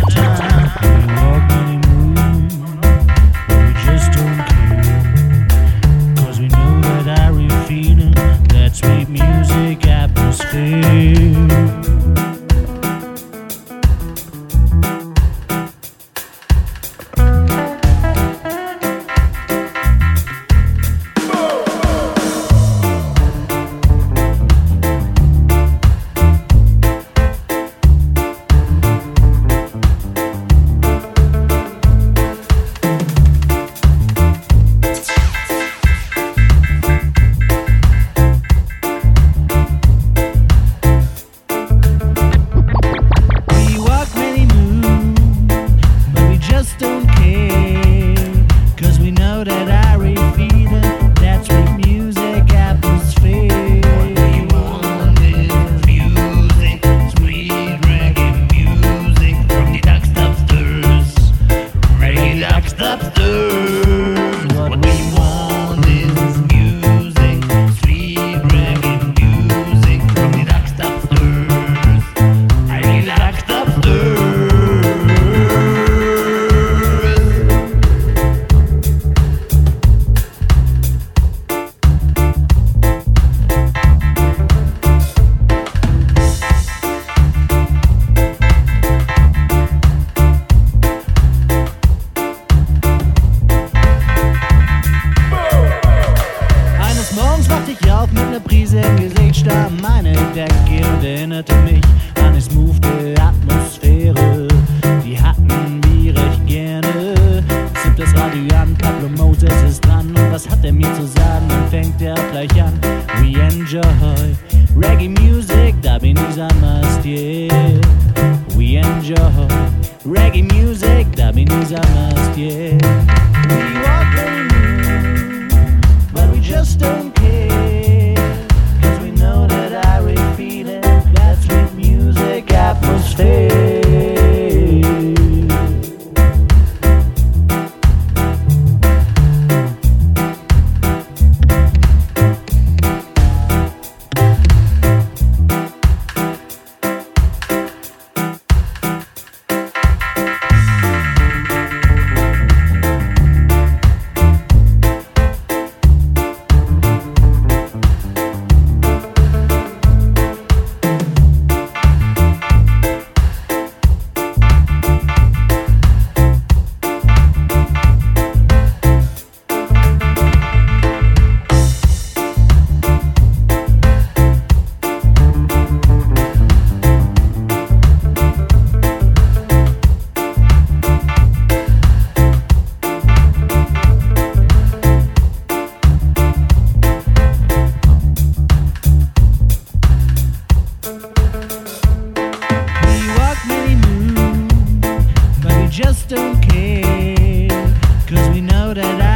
time. the high. Reggae music, dubbing is a must, yeah. We enjoy. Reggae music, dubbing is a must, yeah. We walk Cause we know that I